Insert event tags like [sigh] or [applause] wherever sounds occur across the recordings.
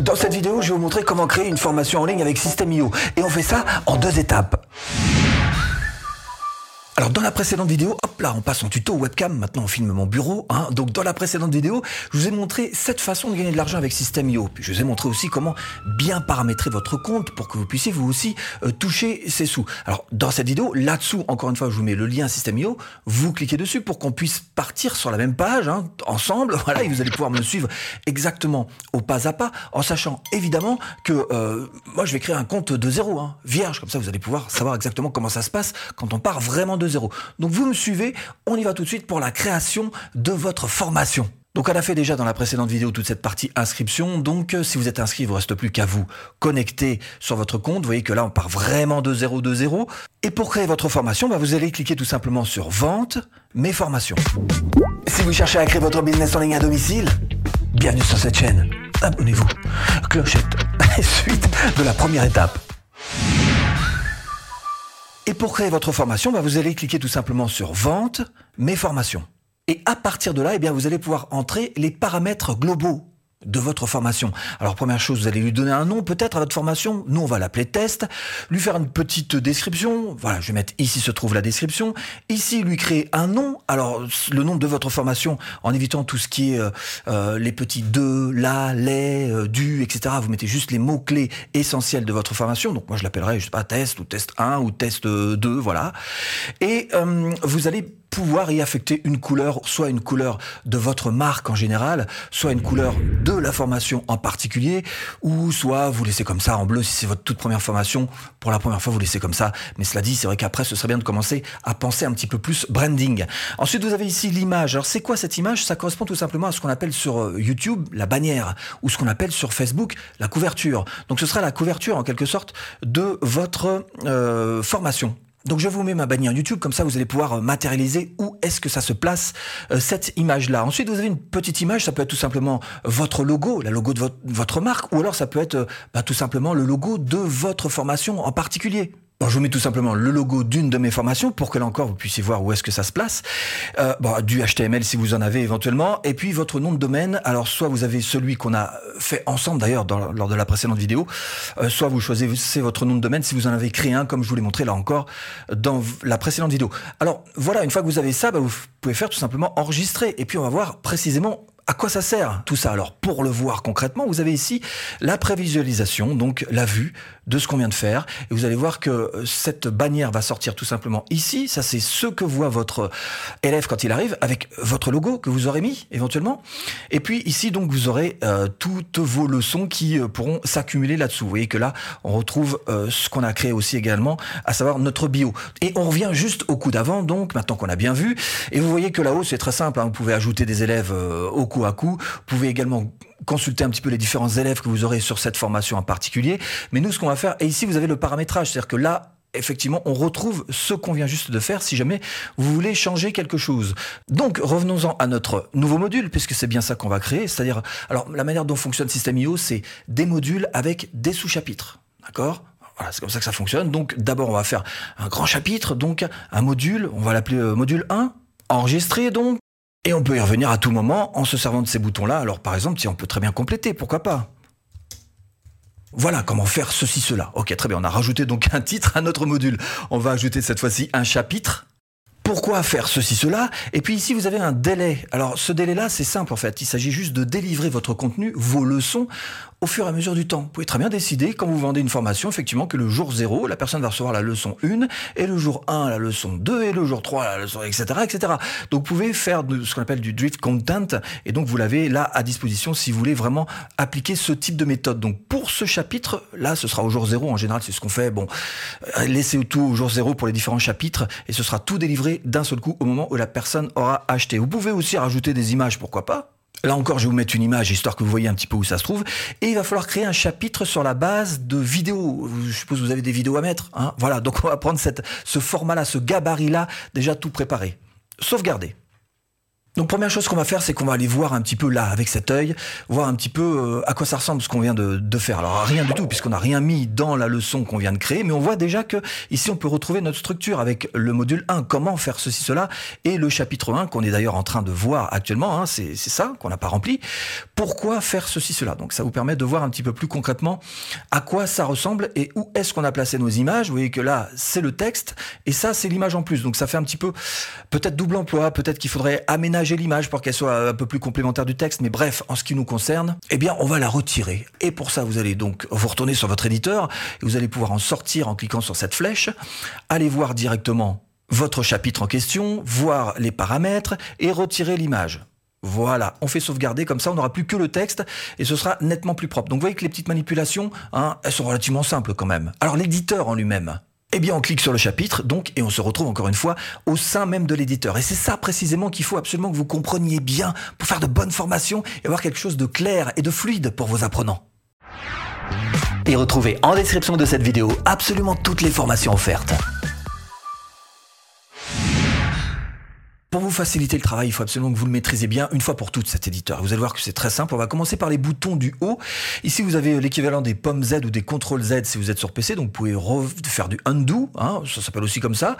Dans cette vidéo, je vais vous montrer comment créer une formation en ligne avec System.io. Et on fait ça en deux étapes. Alors dans la précédente vidéo, hop là, on passe en tuto webcam, maintenant on filme mon bureau. Hein. Donc dans la précédente vidéo, je vous ai montré cette façon de gagner de l'argent avec System.io. Puis je vous ai montré aussi comment bien paramétrer votre compte pour que vous puissiez vous aussi euh, toucher ces sous. Alors dans cette vidéo, là-dessous, encore une fois, je vous mets le lien System.io. Vous cliquez dessus pour qu'on puisse partir sur la même page, hein, ensemble. [laughs] Voilà, et vous allez pouvoir me suivre exactement au pas à pas, en sachant évidemment que euh, moi je vais créer un compte de zéro, hein, vierge. Comme ça, vous allez pouvoir savoir exactement comment ça se passe quand on part vraiment de Donc vous me suivez, on y va tout de suite pour la création de votre formation. Donc on a fait déjà dans la précédente vidéo toute cette partie inscription. Donc euh, si vous êtes inscrit, il vous reste plus qu'à vous connecter sur votre compte. Vous voyez que là on part vraiment de zéro de zéro. Et pour créer votre formation, bah, vous allez cliquer tout simplement sur vente, mes formations. Si vous cherchez à créer votre business en ligne à domicile, bienvenue sur cette chaîne. Abonnez-vous. Clochette. [laughs] Suite de la première étape. Et pour créer votre formation, bah, vous allez cliquer tout simplement sur Vente, Mes formations. Et à partir de là, eh vous allez pouvoir entrer les paramètres globaux de votre formation. Alors première chose, vous allez lui donner un nom peut-être à votre formation. Nous, on va l'appeler test. Lui faire une petite description. Voilà, je vais mettre ici se trouve la description. Ici, lui créer un nom. Alors le nom de votre formation en évitant tout ce qui est euh, euh, les petits de, la, les, euh, du, etc. Vous mettez juste les mots-clés essentiels de votre formation. Donc moi, je l'appellerai, je sais pas, test ou test 1 ou test 2, voilà. Et vous allez pouvoir y affecter une couleur, soit une couleur de votre marque en général, soit une couleur de la formation en particulier, ou soit vous laissez comme ça en bleu si c'est votre toute première formation. Pour la première fois, vous laissez comme ça. Mais cela dit, c'est vrai qu'après, ce serait bien de commencer à penser un petit peu plus branding. Ensuite, vous avez ici l'image. Alors, c'est quoi cette image? Ça correspond tout simplement à ce qu'on appelle sur euh, YouTube la bannière, ou ce qu'on appelle sur Facebook la couverture. Donc, ce sera la couverture en quelque sorte de votre euh, formation. Donc je vous mets ma bannière YouTube, comme ça vous allez pouvoir euh, matérialiser où est-ce que ça se place euh, cette image-là. Ensuite vous avez une petite image, ça peut être tout simplement votre logo, la logo de votre, marque, ou alors ça peut être euh, bah, tout simplement le logo de votre formation en particulier je vous mets tout simplement le logo d'une de mes formations pour que là encore vous puissiez voir où est-ce que ça se place. Euh, du HTML si vous en avez éventuellement. Et puis votre nom de domaine. Alors soit vous avez celui qu'on a fait ensemble d'ailleurs lors de la précédente vidéo, euh, soit vous choisissez votre nom de domaine si vous en avez créé un comme je vous l'ai montré là encore dans la précédente vidéo. Alors voilà, une fois que vous avez ça, bah, vous pouvez faire tout simplement enregistrer. Et puis on va voir précisément à quoi ça sert tout ça? Alors pour le voir concrètement, vous avez ici la prévisualisation, donc la vue de ce qu'on vient de faire. Et vous allez voir que euh, cette bannière va sortir tout simplement ici. Ça c'est ce que voit votre élève quand il arrive avec votre logo que vous aurez mis éventuellement. Et puis ici donc vous aurez euh, toutes vos leçons qui euh, pourront s'accumuler là-dessous. Vous voyez que là on retrouve ce qu'on a créé aussi également, à savoir notre bio. Et on revient juste au coup d'avant donc maintenant qu'on a bien vu. Et vous voyez que là-haut c'est très simple. Hein. vous pouvez ajouter des élèves au coup à coup. Vous pouvez également consulter un petit peu les différents élèves que vous aurez sur cette formation en particulier. Mais nous, ce qu'on va faire, et ici, vous avez le paramétrage, c'est-à-dire que là, effectivement, on retrouve ce qu'on vient juste de faire si jamais vous voulez changer quelque chose. Donc, revenons-en à notre nouveau module, puisque c'est bien ça qu'on va créer. C'est-à-dire, alors, la manière dont fonctionne System.io, c'est des modules avec des sous-chapitres. D'accord? Voilà, c'est comme ça que ça fonctionne. Donc, d'abord, on va faire un grand chapitre, donc un module, on va l'appeler euh, module 1, enregistrer donc, et on peut y revenir à tout moment en se servant de ces boutons-là. Alors par exemple, si on peut très bien compléter, pourquoi pas? Voilà comment faire ceci, cela. Ok, très bien, on a rajouté donc un titre à notre module. On va ajouter cette fois-ci un chapitre. Pourquoi faire ceci, cela? Et puis ici, vous avez un délai. Alors ce délai-là, c'est simple en fait. Il s'agit juste de délivrer votre contenu, vos leçons, au fur et à mesure du temps. Vous pouvez très bien décider, quand vous vendez une formation, effectivement, que le jour 0, la personne va recevoir la leçon 1, et le jour 1, la leçon 2, et le jour 3, la leçon, etc., etc. Donc, vous pouvez faire ce qu'on appelle du drift content, et donc vous l'avez là à disposition si vous voulez vraiment appliquer ce type de méthode. Donc, pour ce chapitre, là, ce sera au jour 0, en général, c'est ce qu'on fait. Bon, euh, laissez tout au jour 0 pour les différents chapitres, et ce sera tout délivré d'un seul coup au moment où la personne aura acheté. Vous pouvez aussi rajouter des images, pourquoi pas Là encore, je vais vous mettre une image histoire que vous voyez un petit peu où ça se trouve. Et il va falloir créer un chapitre sur la base de vidéos. Je suppose que vous avez des vidéos à mettre. Hein voilà, donc on va prendre ce format-là, ce gabarit-là, déjà tout préparé. Sauvegarder. Donc première chose qu'on va faire, c'est qu'on va aller voir un petit peu là, avec cet œil, voir un petit peu euh, à quoi ça ressemble ce qu'on vient de, de, faire. Alors rien du tout, puisqu'on n'a rien mis dans la leçon qu'on vient de créer, mais on voit déjà que ici on peut retrouver notre structure avec le module 1, comment faire ceci, cela, et le chapitre 1, qu'on est d'ailleurs en train de voir actuellement, hein, c'est ça, qu'on n'a pas rempli. Pourquoi faire ceci, cela? Donc ça vous permet de voir un petit peu plus concrètement à quoi ça ressemble et où est-ce qu'on a placé nos images. Vous voyez que là, c'est le texte, et ça, c'est l'image en plus. Donc ça fait un petit peu, peut-être double emploi, peut-être qu'il faudrait aménager l'image pour qu'elle soit un peu plus complémentaire du texte, mais bref, en ce qui nous concerne, eh bien, on va la retirer. Et pour ça, vous allez donc vous retourner sur votre éditeur et vous allez pouvoir en sortir en cliquant sur cette flèche, aller voir directement votre chapitre en question, voir les paramètres et retirer l'image. Voilà, on fait sauvegarder, comme ça on n'aura plus que le texte et ce sera nettement plus propre. Donc vous voyez que les petites manipulations, hein, elles sont relativement simples quand même. Alors l'éditeur en lui-même, eh bien, on clique sur le chapitre, donc, et on se retrouve encore une fois au sein même de l'éditeur. Et c'est ça précisément qu'il faut absolument que vous compreniez bien pour faire de bonnes formations et avoir quelque chose de clair et de fluide pour vos apprenants. Et retrouvez en description de cette vidéo absolument toutes les formations offertes. Pour vous faciliter le travail, il faut absolument que vous le maîtrisez bien une fois pour toutes cet éditeur. Vous allez voir que c'est très simple. On va commencer par les boutons du haut. Ici, vous avez l'équivalent des pommes Z ou des contrôles Z si vous êtes sur PC. Donc, vous pouvez faire du undo. Hein, ça s'appelle aussi comme ça.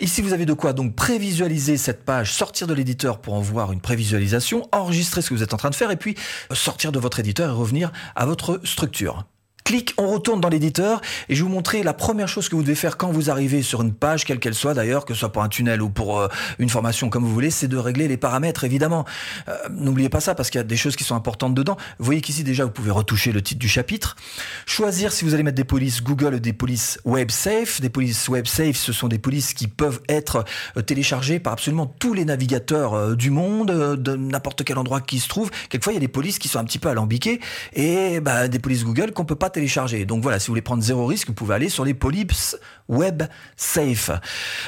Ici, vous avez de quoi donc prévisualiser cette page, sortir de l'éditeur pour en voir une prévisualisation, enregistrer ce que vous êtes en train de faire et puis sortir de votre éditeur et revenir à votre structure clic, on retourne dans l'éditeur et je vais vous montrer la première chose que vous devez faire quand vous arrivez sur une page, quelle qu'elle soit d'ailleurs, que ce soit pour un tunnel ou pour euh, une formation comme vous voulez, c'est de régler les paramètres évidemment. Euh, n'oubliez pas ça parce qu'il y a des choses qui sont importantes dedans. Vous voyez qu'ici déjà vous pouvez retoucher le titre du chapitre, choisir si vous allez mettre des polices Google ou des polices Web Safe. Des polices Web Safe, ce sont des polices qui peuvent être euh, téléchargées par absolument tous les navigateurs du monde, de n'importe quel endroit qui se trouve. Quelquefois il y a des polices qui sont un petit peu alambiquées et bah, des polices Google qu'on peut pas. Donc voilà, si vous voulez prendre zéro risque, vous pouvez aller sur les Polyps Web Safe.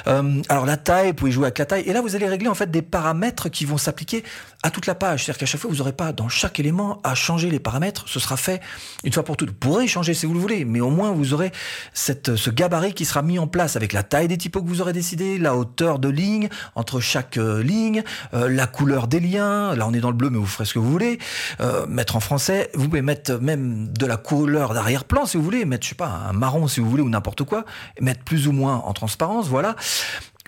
Euh, alors la taille, vous pouvez jouer avec la taille. Et là, vous allez régler en fait des paramètres qui vont s'appliquer à toute la page. C'est-à-dire qu'à chaque fois, vous n'aurez pas dans chaque élément à changer les paramètres. Ce sera fait une fois pour toutes. Vous pourrez changer si vous le voulez, mais au moins vous aurez cette, ce gabarit qui sera mis en place avec la taille des typos que vous aurez décidé, la hauteur de ligne entre chaque euh, ligne, euh, la couleur des liens. Là, on est dans le bleu, mais vous ferez ce que vous voulez. mettre en français, vous pouvez mettre même de la couleur arrière-plan si vous voulez, mettre, je sais pas, un marron si vous voulez ou n'importe quoi, plus ou moins en transparence, voilà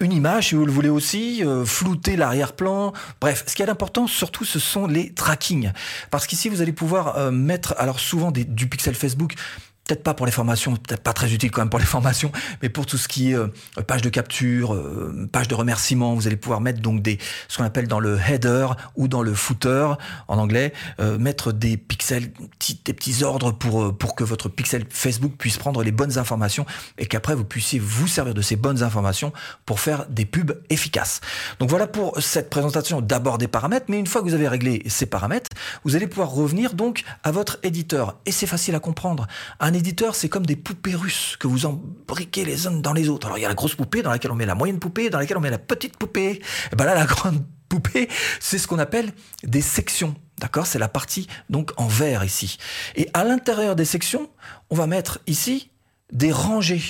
une image, si vous le voulez aussi, euh, flouter l'arrière-plan. Bref, ce qui est important, surtout, ce sont les trackings. Parce qu'ici, vous allez pouvoir euh, mettre, alors souvent des, du pixel Facebook, peut-être pas pour les formations, peut-être pas très utile quand même pour les [laughs] formations, mais pour tout ce qui est euh, page de capture, euh, page de remerciement, vous allez pouvoir mettre donc des ce qu'on appelle dans le header ou dans le footer en anglais, euh, mettre des pixels, des petits ordres pour pour que votre pixel Facebook puisse prendre les bonnes informations et qu'après vous puissiez vous servir de ces bonnes informations pour faire des pubs efficaces. Donc voilà pour cette présentation d'abord des paramètres, mais une fois que vous avez réglé ces paramètres, vous allez pouvoir revenir donc à votre éditeur et c'est facile à comprendre. Éditeur, c'est comme des poupées russes que vous embriquez les unes dans les autres. Alors il y a la grosse poupée dans laquelle on met la moyenne poupée, dans laquelle on met la petite poupée. Et ben là, la [laughs] grande poupée, c'est ce qu'on appelle des sections. D'accord? C'est la partie donc en vert ici. Et à l'intérieur des sections, on va mettre ici des rangées.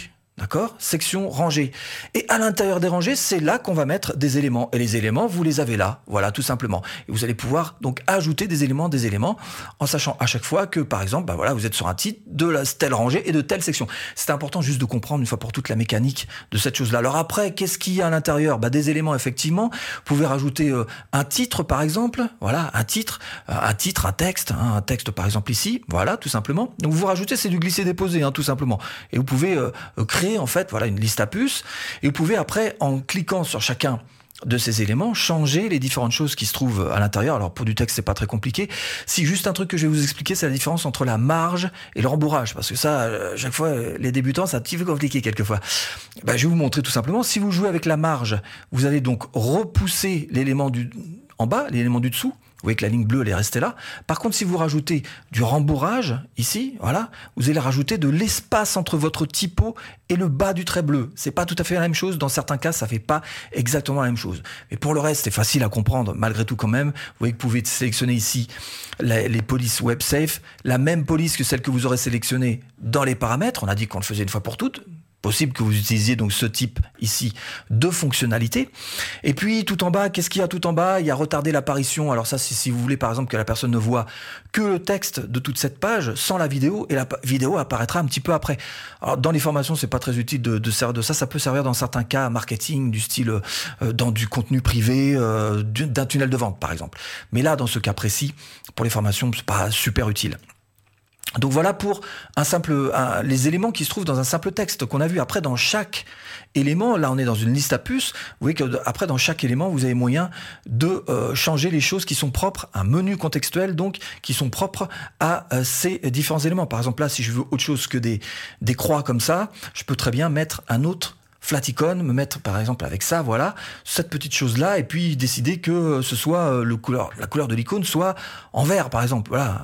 D'accord? Section rangée. Et à l'intérieur des rangées, c'est là qu'on va mettre des éléments. Et les éléments, vous les avez là. Voilà, tout simplement. Et vous allez pouvoir donc ajouter des éléments, des éléments, en sachant à chaque fois que, par exemple, bah voilà, vous êtes sur un titre de telle rangée et de telle section. C'est important juste de comprendre une fois pour toutes la mécanique de cette chose-là. Alors après, qu'est-ce qu'il y a à l'intérieur? Bah, Des éléments, effectivement. Vous pouvez rajouter euh, un titre, par exemple. Voilà, un titre, euh, un titre, un texte, hein, un texte, par exemple, ici. Voilà, tout simplement. Donc vous rajoutez, c'est du glisser-déposer, hein, tout simplement. Et vous pouvez euh, créer en fait voilà une liste à puces et vous pouvez après en cliquant sur chacun de ces éléments, changer les différentes choses qui se trouvent à l'intérieur. Alors pour du texte, c'est pas très compliqué. Si juste un truc que je vais vous expliquer, c'est la différence entre la marge et le rembourrage, parce que ça, euh, chaque fois, les débutants, c'est un petit peu compliqué quelquefois. Ben, je vais vous montrer tout simplement. Si vous jouez avec la marge, vous allez donc repousser l'élément du en bas, l'élément du dessous, vous voyez que la ligne bleue, elle est restée là. Par contre, si vous rajoutez du rembourrage, ici, voilà, vous allez rajouter de l'espace entre votre typo et le bas du trait bleu. C'est pas tout à fait la même chose. Dans certains cas, ça fait pas exactement la même chose. Mais pour le reste, c'est facile à comprendre, malgré tout quand même. Vous voyez que vous pouvez sélectionner ici les, polices WebSafe, la même police que celle que vous aurez sélectionnée dans les paramètres. On a dit qu'on le faisait une fois pour toutes possible que vous utilisiez donc ce type ici de fonctionnalité. Et puis tout en bas, qu'est-ce qu'il y a tout en bas? Il y a retarder l'apparition. Alors ça, si vous voulez par exemple que la personne ne voit que le texte de toute cette page sans la vidéo, et la vidéo apparaîtra un petit peu après. Alors dans les formations, c'est pas très utile de, de servir de ça. Ça peut servir dans certains cas marketing, du style euh, dans du contenu privé, euh, d'un tunnel de vente par exemple. Mais là, dans ce cas précis, pour les formations, c'est pas super utile. Donc voilà pour un simple, les éléments qui se trouvent dans un simple texte qu'on a vu. Après, dans chaque élément, là on est dans une liste à puces, vous voyez que après dans chaque élément, vous avez moyen de euh, changer les choses qui sont propres, un menu contextuel donc, qui sont propres à euh, ces différents éléments. Par exemple là, si je veux autre chose que des, des croix comme ça, je peux très bien mettre un autre flaticon, me mettre par exemple avec ça, voilà, cette petite chose-là, et puis décider que ce soit euh, le couleur, la couleur de l'icône soit en vert, par exemple. Voilà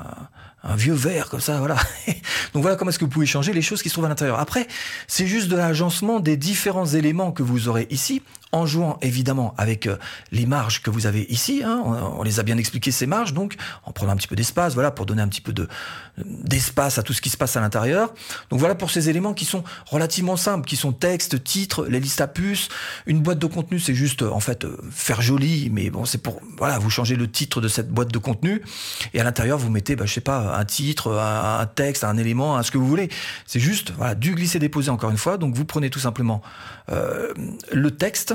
un vieux verre comme ça, voilà. [laughs] Donc voilà comment est-ce que vous pouvez changer les choses qui se trouvent à l'intérieur. Après, c'est juste de l'agencement des différents éléments que vous aurez ici en jouant évidemment avec euh, les marges que vous avez ici. Hein. on, les a bien expliqué ces marges, donc en prenant un petit peu d'espace, voilà, pour donner un petit peu de d'espace à tout ce qui se passe à l'intérieur. Donc voilà pour ces éléments qui sont relativement simples, qui sont texte, titre, les listes à puces, une boîte de contenu, c'est juste en fait euh, faire joli, mais bon, c'est pour voilà, vous changez le titre de cette boîte de contenu et à l'intérieur vous mettez, bah, je sais pas, un titre, un, texte, un élément, un ce que vous voulez. C'est juste voilà, du glisser déposer encore une fois. Donc vous prenez tout simplement euh, le texte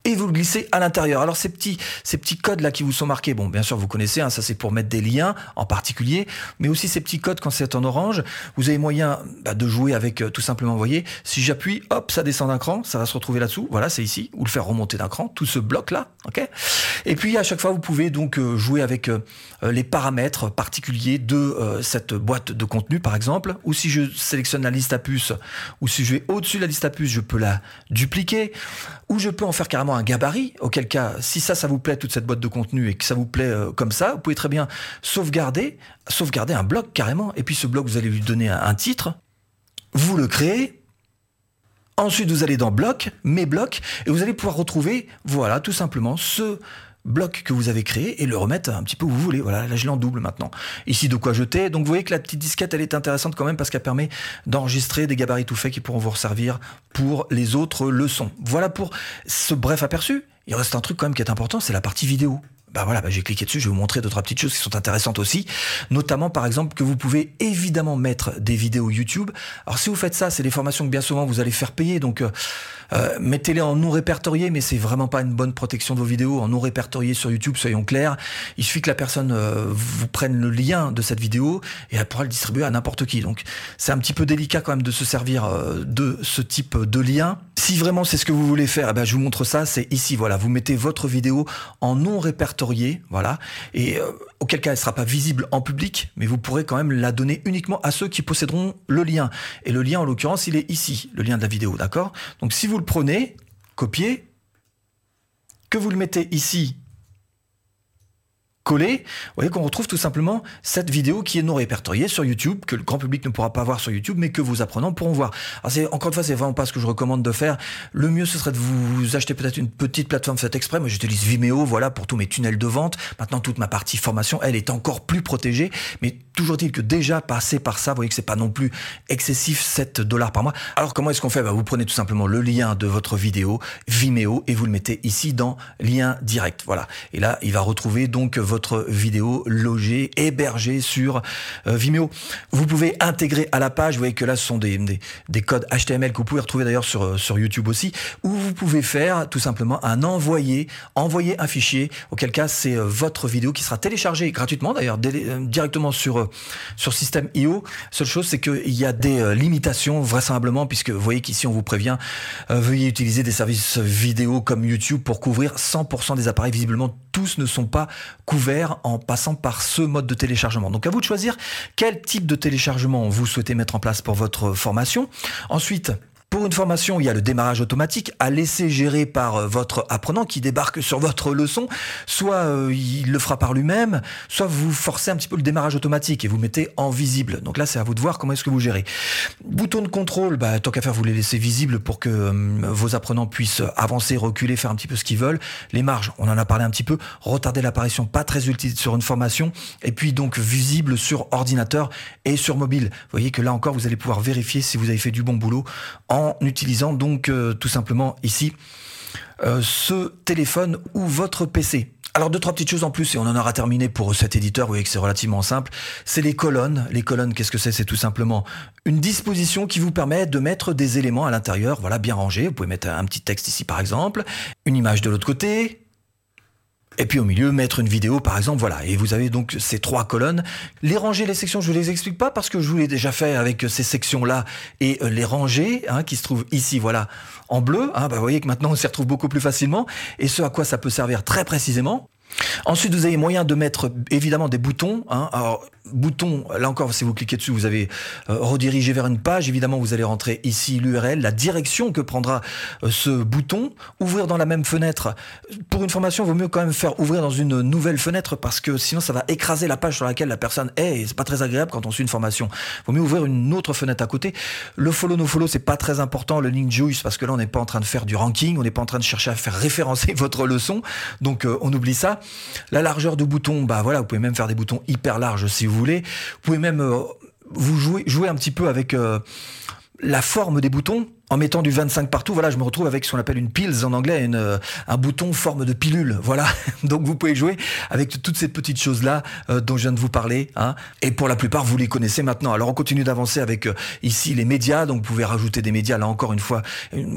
et vous le glissez à l'intérieur. Alors ces petits, ces petits codes là qui vous sont marqués, bon bien sûr vous connaissez, hein, ça c'est pour mettre des liens en particulier, mais aussi ces petits codes quand c'est en orange, vous avez moyen bah, de jouer avec euh, tout simplement, vous voyez, si j'appuie, hop, ça descend d'un cran, ça va se retrouver là-dessous, voilà c'est ici, ou le faire remonter d'un cran, tout ce bloc là, ok Et puis à chaque fois vous pouvez donc euh, jouer avec euh, les paramètres particuliers de cette boîte de contenu par exemple, ou si je sélectionne la liste à puces, ou si je vais au-dessus de la liste à puces, je peux la dupliquer, ou je peux en faire carrément un gabarit, auquel cas, si ça, ça vous plaît, toute cette boîte de contenu, et que ça vous plaît euh, comme ça, vous pouvez très bien sauvegarder, sauvegarder un bloc carrément, et puis ce bloc, vous allez lui donner un, titre, vous le créez, ensuite vous allez dans bloc, mes blocs, et vous allez pouvoir retrouver, voilà, tout simplement, ce bloc que vous avez créé et le remettre un petit peu où vous voulez. Voilà, là je l'ai en double maintenant. Ici de quoi jeter. Donc vous voyez que la petite disquette elle est intéressante quand même parce qu'elle permet d'enregistrer des gabarits tout faits qui pourront vous servir pour les autres leçons. Voilà pour ce bref aperçu. Il reste un truc quand même qui est important, c'est la partie vidéo bah voilà, bah j'ai cliqué dessus, je vais vous montrer d'autres petites choses qui sont intéressantes aussi, notamment par exemple que vous pouvez évidemment mettre des vidéos YouTube. Alors si vous faites ça, c'est des formations que bien souvent vous allez faire payer, donc euh, euh, mettez-les en non répertorié, mais c'est vraiment pas une bonne protection de vos vidéos en non répertorié sur YouTube, soyons clairs. Il suffit que la personne euh, vous prenne le lien de cette vidéo et elle pourra le distribuer à n'importe qui. Donc c'est un petit peu délicat quand même de se servir euh, de ce type de lien. Si vraiment c'est ce que vous voulez faire, eh ben, je vous montre ça, c'est ici, voilà, vous mettez votre vidéo en non répertorié, voilà, et auquel cas elle sera pas visible en public, mais vous pourrez quand même la donner uniquement à ceux qui posséderont le lien. Et le lien, en l'occurrence, il est ici, le lien de la vidéo, d'accord? Donc si vous le prenez, copiez, que vous le mettez ici collé, vous voyez qu'on retrouve tout simplement cette vidéo qui est non répertoriée sur YouTube, que le grand public ne pourra pas voir sur YouTube, mais que vos apprenants pourront voir. C'est, encore une fois, c'est vraiment pas ce que je recommande de faire. Le mieux, ce serait de vous acheter peut-être une petite plateforme faite exprès. Moi, j'utilise Vimeo, voilà, pour tous mes tunnels de vente. Maintenant, toute ma partie formation, elle est encore plus protégée, mais toujours dit que déjà passer par ça, vous voyez que c'est pas non plus excessif 7 dollars par mois. Alors comment est-ce qu'on fait? Bah, Vous prenez tout simplement le lien de votre vidéo Vimeo et vous le mettez ici dans lien direct. Voilà. Et là, il va retrouver donc votre vidéo logée, hébergée sur euh, Vimeo. Vous pouvez intégrer à la page, vous voyez que là ce sont des, des, codes HTML que vous pouvez retrouver d'ailleurs sur, euh, sur YouTube aussi, où vous pouvez faire tout simplement un envoyer, envoyer un fichier, auquel cas c'est euh, votre vidéo qui sera téléchargée gratuitement d'ailleurs directement sur, sur système IO. Seule chose c'est qu'il y a des limitations vraisemblablement puisque vous voyez qu'ici on vous prévient, veuillez utiliser des services vidéo comme YouTube pour couvrir 100% des appareils. Visiblement tous ne sont pas couverts en passant par ce mode de téléchargement. Donc à vous de choisir quel type de téléchargement vous souhaitez mettre en place pour votre formation. Ensuite, pour une formation, il y a le démarrage automatique à laisser gérer par euh, votre apprenant qui débarque sur votre leçon. Soit euh, il le fera par lui-même, soit vous forcez un petit peu le démarrage automatique et vous mettez en visible. Donc là, c'est à vous de voir comment est-ce que vous gérez. Bouton de contrôle, bah, tant qu'à faire, vous les laissez visibles pour que euh, vos apprenants puissent avancer, reculer, faire un petit peu ce qu'ils veulent. Les marges, on en a parlé un petit peu. Retarder l'apparition, pas très utile sur une formation. Et puis donc visible sur ordinateur et sur mobile. Vous voyez que là encore, vous allez pouvoir vérifier si vous avez fait du bon boulot en en utilisant donc euh, tout simplement ici euh, ce téléphone ou votre PC. Alors deux trois petites choses en plus et on en aura terminé pour cet éditeur. Vous voyez que c'est relativement simple. C'est les colonnes. Les colonnes, qu'est-ce que c'est? C'est tout simplement une disposition qui vous permet de mettre des éléments à l'intérieur, voilà, bien rangés. Vous pouvez mettre un petit texte ici par exemple, une image de l'autre côté, et puis au milieu, mettre une vidéo, par exemple, voilà. Et vous avez donc ces trois colonnes. Les ranger, les sections, je ne les explique pas parce que je vous l'ai déjà fait avec ces sections-là et euh, les ranger, hein, qui se trouvent ici, voilà, en bleu. Hein, bah, vous voyez que maintenant on s'y retrouve beaucoup plus facilement. Et ce à quoi ça peut servir très précisément. Ensuite, vous avez moyen de mettre évidemment des boutons. Hein. Alors, bouton, là encore, si vous cliquez dessus, vous avez euh, redirigé vers une page. Évidemment, vous allez rentrer ici l'URL, la direction que prendra euh, ce bouton. Ouvrir dans la même fenêtre. Pour une formation, il vaut mieux quand même faire ouvrir dans une nouvelle fenêtre parce que sinon, ça va écraser la page sur laquelle la personne est. Et c'est pas très agréable quand on suit une formation. Il vaut mieux ouvrir une autre fenêtre à côté. Le follow no follow, c'est pas très important. Le link juice parce que là, on n'est pas en train de faire du ranking, on n'est pas en train de chercher à faire [laughs] référencer votre leçon. Donc, euh, on oublie ça. La largeur de bouton, bah voilà, vous pouvez même faire des boutons hyper larges si vous voulez. Vous pouvez même euh, vous jouer, un petit peu avec euh, la forme des boutons en mettant du 25 partout, voilà, je me retrouve avec ce qu'on appelle une pills en anglais, euh, un bouton forme de pilule. [laughs] Voilà. Donc vous pouvez jouer avec toutes ces petites choses-là euh, dont je viens de vous parler. Hein. Et pour la plupart, vous les connaissez maintenant. Alors on continue d'avancer avec euh, ici les médias. Donc vous pouvez rajouter des médias. Là encore une fois,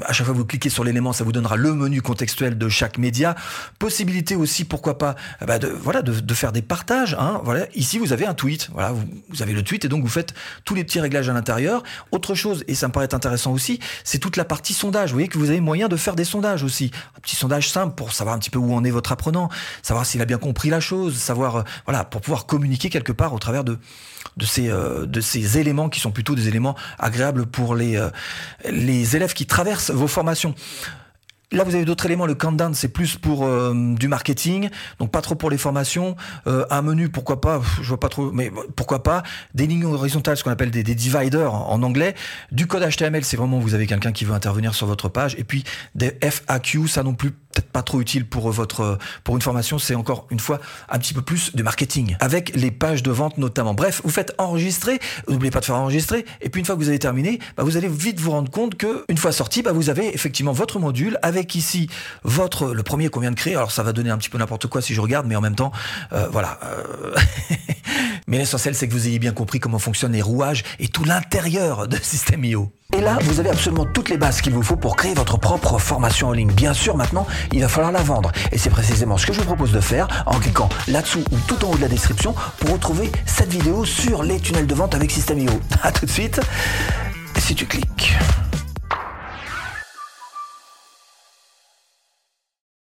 à chaque fois que vous cliquez sur l'élément, ça vous donnera le menu contextuel de chaque média. Possibilité aussi, pourquoi pas, bah de, voilà, de, faire des partages. Hein. Ici, vous avez un tweet. Voilà, vous avez le tweet et donc vous faites tous les petits réglages à l'intérieur. Autre chose, et ça me paraît intéressant aussi, c'est toute la partie sondage. Vous voyez que vous avez moyen de faire des sondages aussi. Un petit sondage simple pour savoir un petit peu où en est votre apprenant, savoir s'il a bien compris la chose, savoir, euh, voilà, pour pouvoir communiquer quelque part au travers de, de ces, euh, de ces éléments qui sont plutôt des éléments agréables pour les, euh, les élèves qui traversent vos formations. Là, vous avez d'autres éléments. Le countdown, c'est plus pour euh, du marketing, donc pas trop pour les formations. Euh, un menu, pourquoi pas Je vois pas trop, mais pourquoi pas Des lignes horizontales, ce qu'on appelle des, des, dividers en, anglais. Du code HTML, c'est vraiment vous avez quelqu'un qui veut intervenir sur votre page. Et puis des FAQ, ça non plus peut-être pas trop utile pour votre pour une formation. C'est encore une fois un petit peu plus de marketing avec les pages de vente notamment. Bref, vous faites enregistrer. N'oubliez pas de faire enregistrer. Et puis une fois que vous avez terminé, bah, vous allez vite vous rendre compte que une fois sorti, bah, vous avez effectivement votre module avec ici votre le premier qu'on vient de créer. Alors ça va donner un petit peu n'importe quoi si je regarde, mais en même temps, euh, voilà. Euh, [laughs] mais l'essentiel, c'est que vous ayez bien compris comment fonctionnent les rouages et tout l'intérieur de [laughs] System.io. Et là, vous avez absolument toutes les bases qu'il vous faut pour créer votre propre formation en ligne. Bien sûr, maintenant, il va falloir la vendre. Et c'est précisément ce que je vous propose de faire en cliquant là-dessous ou tout en haut de la description pour retrouver cette vidéo sur les tunnels de vente avec System.io. A [laughs] tout de suite, si tu cliques.